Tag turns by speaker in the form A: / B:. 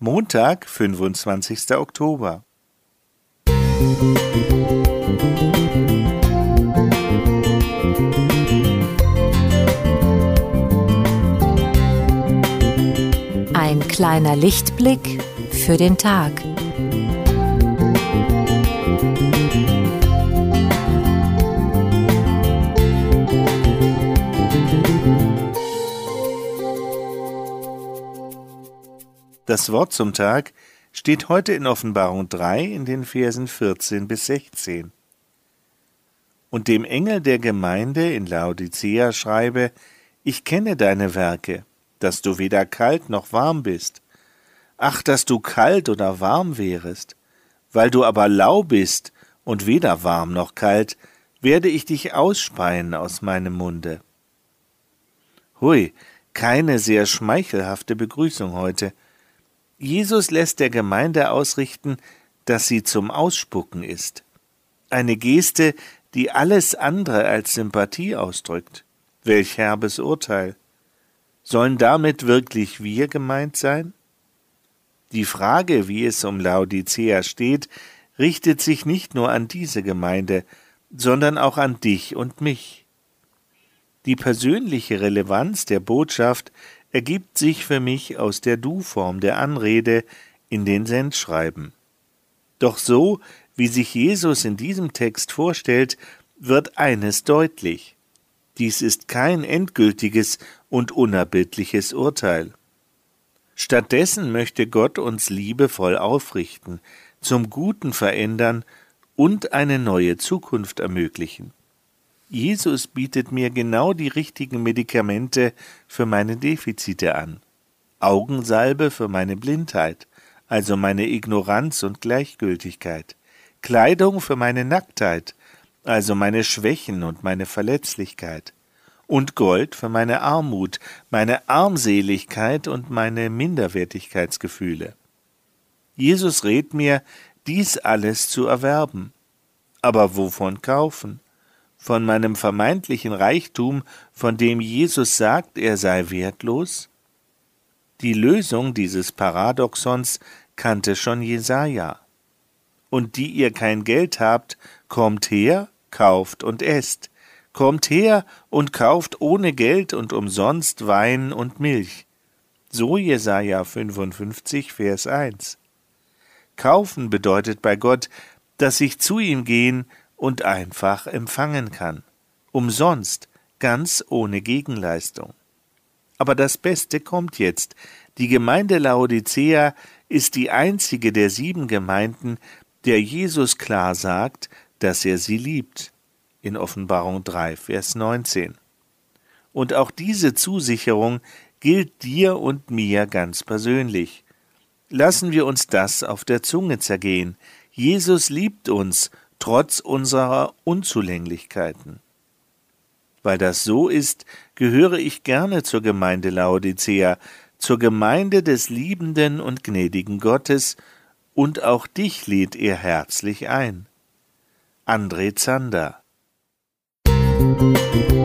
A: Montag, 25. Oktober.
B: Ein kleiner Lichtblick für den Tag.
A: Das Wort zum Tag steht heute in Offenbarung 3 in den Versen 14 bis 16. Und dem Engel der Gemeinde in Laodicea schreibe, ich kenne deine Werke, dass du weder kalt noch warm bist. Ach, dass du kalt oder warm wärest. Weil du aber lau bist und weder warm noch kalt, werde ich dich ausspeien aus meinem Munde. Hui, keine sehr schmeichelhafte Begrüßung heute. Jesus lässt der Gemeinde ausrichten, dass sie zum Ausspucken ist. Eine Geste, die alles andere als Sympathie ausdrückt. Welch herbes Urteil. Sollen damit wirklich wir gemeint sein? Die Frage, wie es um Laodicea steht, richtet sich nicht nur an diese Gemeinde, sondern auch an dich und mich. Die persönliche Relevanz der Botschaft ergibt sich für mich aus der Du-Form der Anrede in den Sendschreiben. Doch so, wie sich Jesus in diesem Text vorstellt, wird eines deutlich. Dies ist kein endgültiges und unerbittliches Urteil. Stattdessen möchte Gott uns liebevoll aufrichten, zum Guten verändern und eine neue Zukunft ermöglichen. Jesus bietet mir genau die richtigen Medikamente für meine Defizite an. Augensalbe für meine Blindheit, also meine Ignoranz und Gleichgültigkeit. Kleidung für meine Nacktheit, also meine Schwächen und meine Verletzlichkeit. Und Gold für meine Armut, meine Armseligkeit und meine Minderwertigkeitsgefühle. Jesus rät mir, dies alles zu erwerben. Aber wovon kaufen? Von meinem vermeintlichen Reichtum, von dem Jesus sagt, er sei wertlos? Die Lösung dieses Paradoxons kannte schon Jesaja. Und die ihr kein Geld habt, kommt her, kauft und esst. Kommt her und kauft ohne Geld und umsonst Wein und Milch. So Jesaja 55, Vers 1. Kaufen bedeutet bei Gott, dass ich zu ihm gehen und einfach empfangen kann. Umsonst, ganz ohne Gegenleistung. Aber das Beste kommt jetzt. Die Gemeinde Laodicea ist die einzige der sieben Gemeinden, der Jesus klar sagt, dass er sie liebt. In Offenbarung 3, Vers 19. Und auch diese Zusicherung gilt dir und mir ganz persönlich. Lassen wir uns das auf der Zunge zergehen. Jesus liebt uns trotz unserer Unzulänglichkeiten. Weil das so ist, gehöre ich gerne zur Gemeinde Laodicea, zur Gemeinde des liebenden und gnädigen Gottes, und auch dich lädt er herzlich ein. André Zander Musik